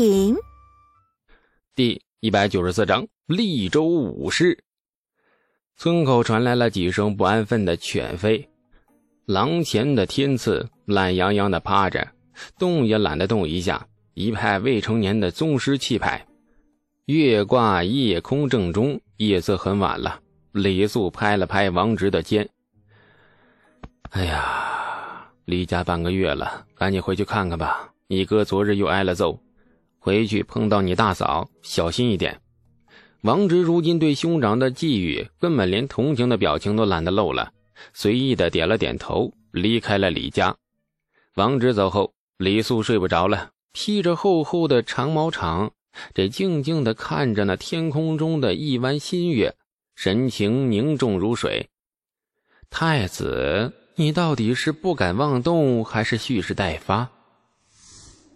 品。第一百九十四章利州武士。村口传来了几声不安分的犬吠。廊前的天赐懒洋洋的趴着，动也懒得动一下，一派未成年的宗师气派。月挂夜空正中，夜色很晚了。李素拍了拍王直的肩：“哎呀，离家半个月了，赶紧回去看看吧。”你哥昨日又挨了揍，回去碰到你大嫂，小心一点。王直如今对兄长的寄语，根本连同情的表情都懒得露了，随意的点了点头，离开了李家。王直走后，李素睡不着了，披着厚厚的长毛氅，这静静的看着那天空中的一弯新月，神情凝重如水。太子，你到底是不敢妄动，还是蓄势待发？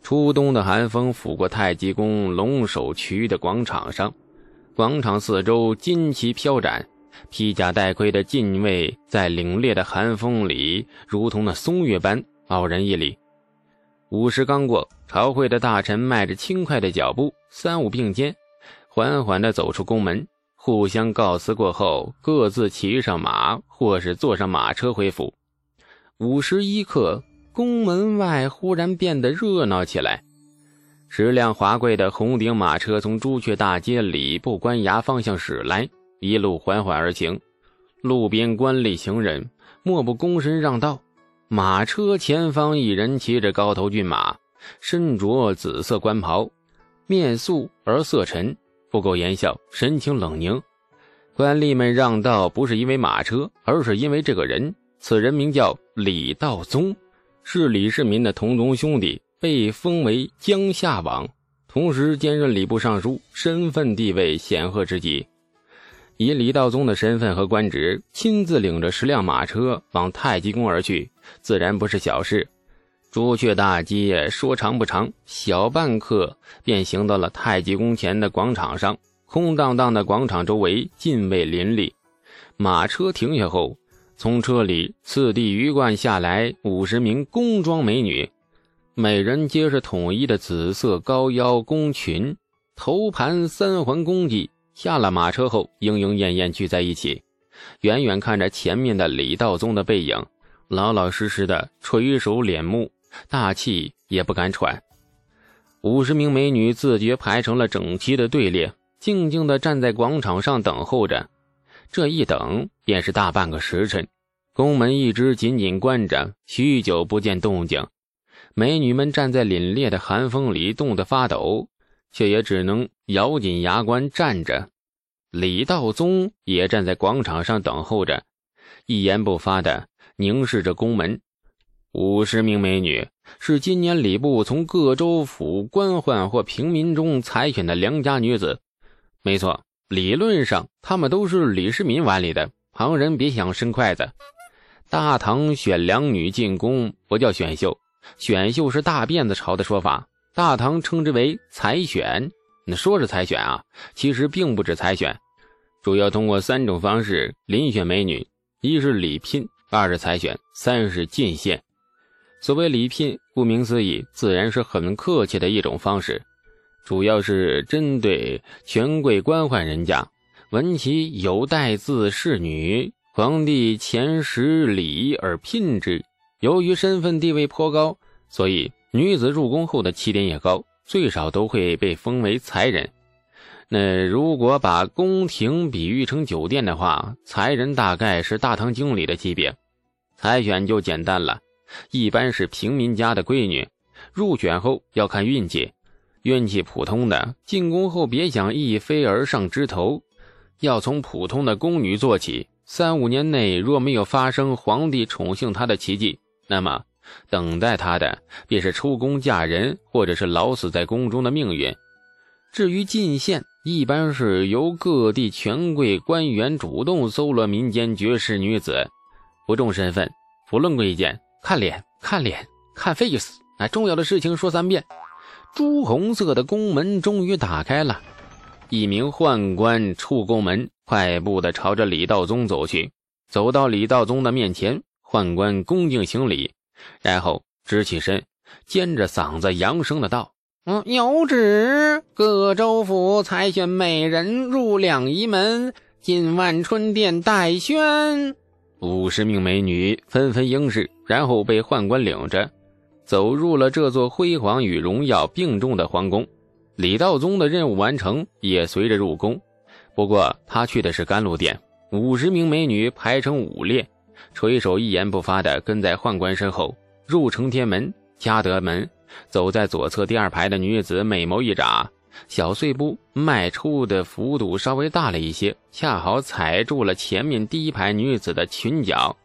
初冬的寒风拂过太极宫龙首渠的广场上，广场四周旌旗飘展，披甲戴盔的禁卫在凛冽的寒风里，如同那松月般傲然屹立。午时刚过，朝会的大臣迈着轻快的脚步，三五并肩，缓缓地走出宫门，互相告辞过后，各自骑上马，或是坐上马车回府。午时一刻。宫门外忽然变得热闹起来，十辆华贵的红顶马车从朱雀大街礼部官衙方向驶来，一路缓缓而行。路边官吏行人莫不躬身让道。马车前方一人骑着高头骏马，身着紫色官袍，面素而色沉，不苟言笑，神情冷凝。官吏们让道不是因为马车，而是因为这个人。此人名叫李道宗。是李世民的同宗兄弟，被封为江夏王，同时兼任礼部尚书，身份地位显赫之极。以李道宗的身份和官职，亲自领着十辆马车往太极宫而去，自然不是小事。朱雀大街说长不长，小半刻便行到了太极宫前的广场上。空荡荡的广场周围，禁卫林立。马车停下后。从车里次第鱼贯下来五十名宫装美女，每人皆是统一的紫色高腰宫裙，头盘三环工髻。下了马车后，莺莺燕燕聚在一起，远远看着前面的李道宗的背影，老老实实的垂首敛目，大气也不敢喘。五十名美女自觉排成了整齐的队列，静静的站在广场上等候着。这一等便是大半个时辰，宫门一直紧紧关着，许久不见动静。美女们站在凛冽的寒风里，冻得发抖，却也只能咬紧牙关站着。李道宗也站在广场上等候着，一言不发的凝视着宫门。五十名美女是今年礼部从各州府官宦或平民中采选的良家女子，没错。理论上，他们都是李世民碗里的，旁人别想伸筷子。大唐选良女进宫不叫选秀，选秀是大辫子朝的说法，大唐称之为采选。那说是采选啊，其实并不止采选，主要通过三种方式遴选美女：一是礼聘，二是采选，三是进献。所谓礼聘，顾名思义，自然是很客气的一种方式。主要是针对权贵官宦人家，闻其有待字侍女，皇帝遣使礼而聘之。由于身份地位颇高，所以女子入宫后的起点也高，最少都会被封为才人。那如果把宫廷比喻成酒店的话，才人大概是大堂经理的级别。采选就简单了，一般是平民家的闺女，入选后要看运气。运气普通的，进宫后别想一飞而上枝头，要从普通的宫女做起。三五年内若没有发生皇帝宠幸她的奇迹，那么等待她的便是出宫嫁人，或者是老死在宫中的命运。至于进献，一般是由各地权贵官员主动搜罗民间绝世女子，不重身份，不论贵贱，看脸，看脸，看 face。哎，重要的事情说三遍。朱红色的宫门终于打开了，一名宦官出宫门，快步的朝着李道宗走去。走到李道宗的面前，宦官恭敬行礼，然后直起身，尖着嗓子扬声的道：“嗯，有旨，各州府采选美人入两仪门，进万春殿待宣。五十名美女纷纷应是，然后被宦官领着走入了这座辉煌与荣耀并重的皇宫。李道宗的任务完成，也随着入宫。不过他去的是甘露殿。五十名美女排成五列，垂手一言不发地跟在宦官身后入承天门、嘉德门。走在左侧第二排的女子美眸一眨，小碎步迈出的幅度稍微大了一些，恰好踩住了前面第一排女子的裙角。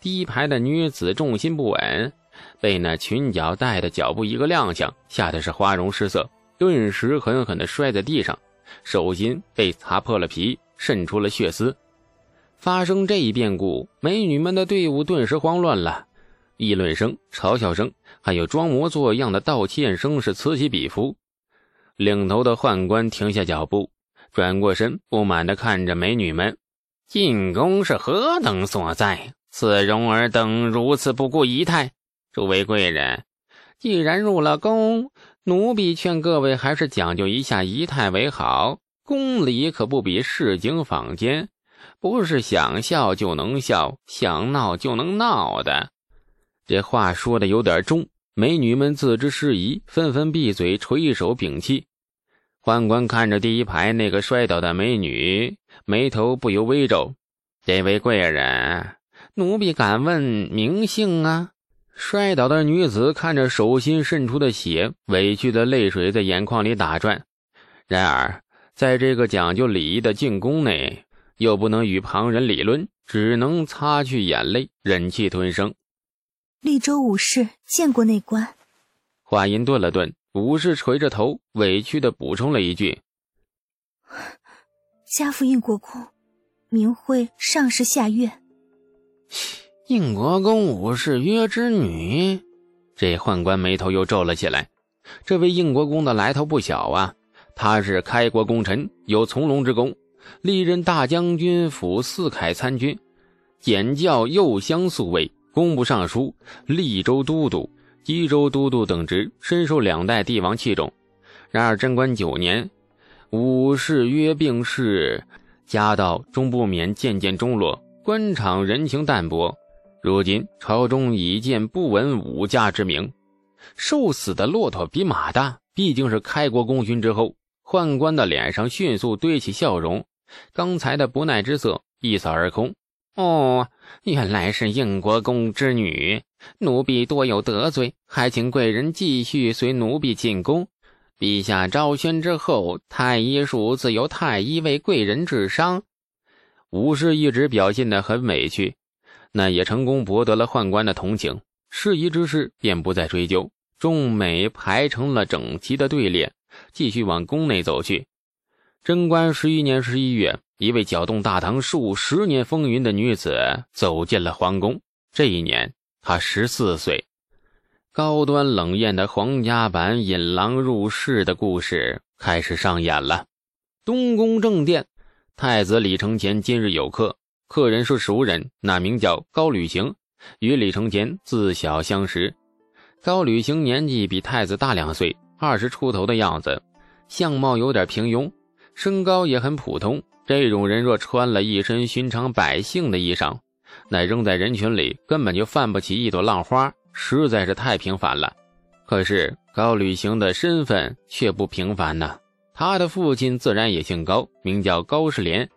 第一排的女子重心不稳，被那裙角带的脚步一个踉跄，吓得是花容失色，顿时狠狠地摔在地上，手心被擦破了皮，渗出了血丝。发生这一变故，美女们的队伍顿时慌乱了，议论声、嘲笑声，还有装模作样的道歉声是此起彼伏。领头的宦官停下脚步，转过身，不满地看着美女们：“进宫是何等所在？此容儿等如此不顾仪态。诸位贵人，既然入了宫，奴婢劝各位还是讲究一下仪态为好。宫里可不比市井坊间。”不是想笑就能笑，想闹就能闹的。这话说的有点重，美女们自知失仪，纷纷闭嘴，垂手屏气。宦官看着第一排那个摔倒的美女，眉头不由微皱。这位贵人，奴婢敢问名姓啊？摔倒的女子看着手心渗出的血，委屈的泪水在眼眶里打转。然而，在这个讲究礼仪的进宫内。又不能与旁人理论，只能擦去眼泪，忍气吞声。利州武士见过内官。话音顿了顿，武士垂着头，委屈的补充了一句：“家父应国公，明会上士下院。”应国公武士约之女，这宦官眉头又皱了起来。这位应国公的来头不小啊，他是开国功臣，有从龙之功。历任大将军府四凯参军，检校右乡宿卫、工部尚书、利州都督、吉州都督等职，深受两代帝王器重。然而贞观九年，武士约病逝，家道终不免渐渐中落，官场人情淡薄。如今朝中已见不闻武家之名，瘦死的骆驼比马大，毕竟是开国功勋之后。宦官的脸上迅速堆起笑容。刚才的不耐之色一扫而空。哦，原来是应国公之女，奴婢多有得罪，还请贵人继续随奴婢进宫。陛下昭宣之后，太医署自有太医为贵人治伤。武士一直表现得很委屈，那也成功博得了宦官的同情。事宜之事便不再追究。众美排成了整齐的队列，继续往宫内走去。贞观十一年十一月，一位搅动大唐数十年风云的女子走进了皇宫。这一年，她十四岁。高端冷艳的皇家版引狼入室的故事开始上演了。东宫正殿，太子李承乾今日有客，客人是熟人，那名叫高履行，与李承乾自小相识。高履行年纪比太子大两岁，二十出头的样子，相貌有点平庸。身高也很普通，这种人若穿了一身寻常百姓的衣裳，那扔在人群里根本就泛不起一朵浪花，实在是太平凡了。可是高履行的身份却不平凡呢。他的父亲自然也姓高，名叫高士廉，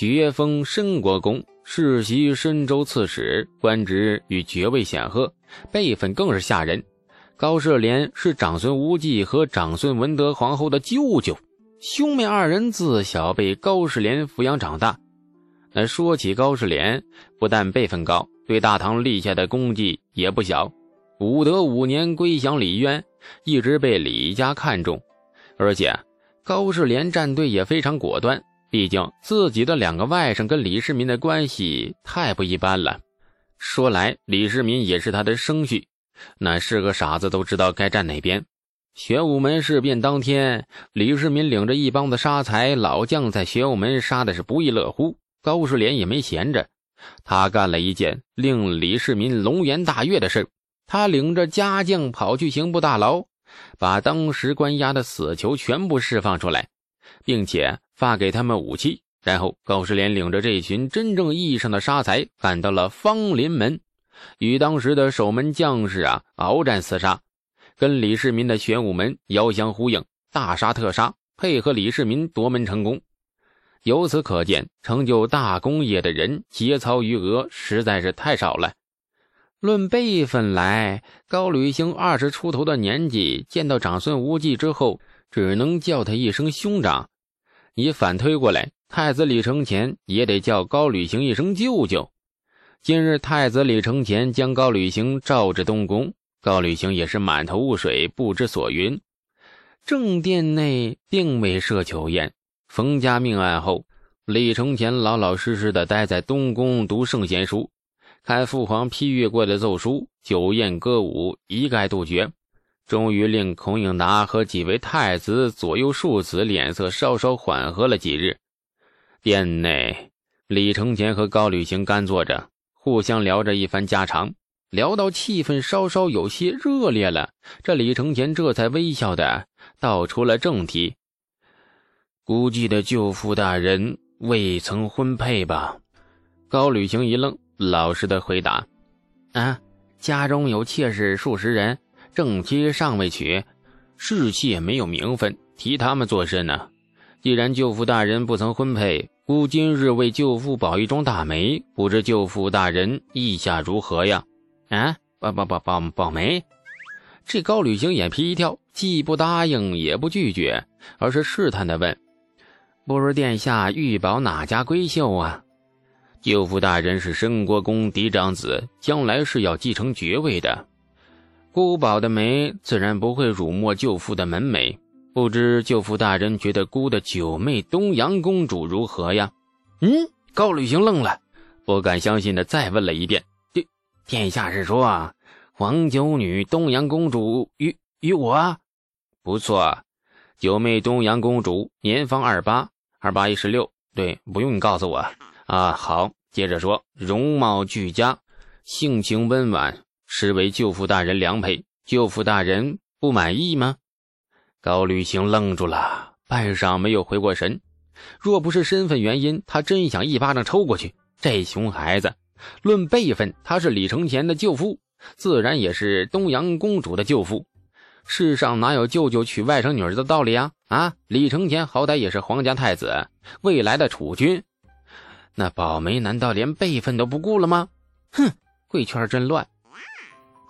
爵封申国公，世袭深州刺史，官职与爵位显赫，辈分更是吓人。高士廉是长孙无忌和长孙文德皇后的舅舅。兄妹二人自小被高士廉抚养长大。那说起高士廉，不但辈分高，对大唐立下的功绩也不小。武德五年归降李渊，一直被李家看重。而且高士廉站队也非常果断，毕竟自己的两个外甥跟李世民的关系太不一般了。说来，李世民也是他的生婿，那是个傻子都知道该站哪边。玄武门事变当天，李世民领着一帮子杀财老将在玄武门杀的是不亦乐乎。高士廉也没闲着，他干了一件令李世民龙颜大悦的事他领着家将跑去刑部大牢，把当时关押的死囚全部释放出来，并且发给他们武器。然后高士廉领着这群真正意义上的杀财，赶到了芳林门，与当时的守门将士啊鏖战厮杀，跟李世民的玄武门遥相呼应，大杀特杀，配合李世民夺门成功。由此可见，成就大功业的人节操余额实在是太少了。论辈分来，高履行二十出头的年纪，见到长孙无忌之后，只能叫他一声兄长。你反推过来，太子李承乾也得叫高履行一声舅舅。今日太子李承乾将高履行召至东宫，高履行也是满头雾水，不知所云。正殿内并未设酒宴。冯家命案后，李承乾老老实实的待在东宫读圣贤书，看父皇批阅过的奏书，酒宴歌舞一概杜绝。终于令孔颖达和几位太子左右庶子脸色稍稍缓和了几日。殿内，李承乾和高履行干坐着，互相聊着一番家常，聊到气氛稍稍有些热烈了，这李承乾这才微笑的道出了正题。估计的舅父大人未曾婚配吧？高履行一愣，老实的回答：“啊，家中有妾室数十人，正妻尚未娶，侍妾没有名分，提他们做甚呢？既然舅父大人不曾婚配，孤今日为舅父保一桩大媒，不知舅父大人意下如何呀？”啊，保保保保保媒？这高履行眼皮一跳，既不答应，也不拒绝，而是试探的问。不如殿下欲保哪家闺秀啊？舅父大人是申国公嫡长子，将来是要继承爵位的。姑宝的媒自然不会辱没舅父的门楣。不知舅父大人觉得姑的九妹东阳公主如何呀？嗯，高履行愣了，不敢相信的再问了一遍：殿殿下是说皇九女东阳公主与与我？不错。九妹东阳公主年方二八，二八一十六。对，不用你告诉我啊。好，接着说，容貌俱佳，性情温婉，实为舅父大人良配。舅父大人不满意吗？高履行愣住了，半晌没有回过神。若不是身份原因，他真想一巴掌抽过去。这熊孩子，论辈分，他是李承乾的舅父，自然也是东阳公主的舅父。世上哪有舅舅娶外甥女儿的道理啊？啊，李承乾好歹也是皇家太子，未来的储君，那宝梅难道连辈分都不顾了吗？哼，贵圈真乱。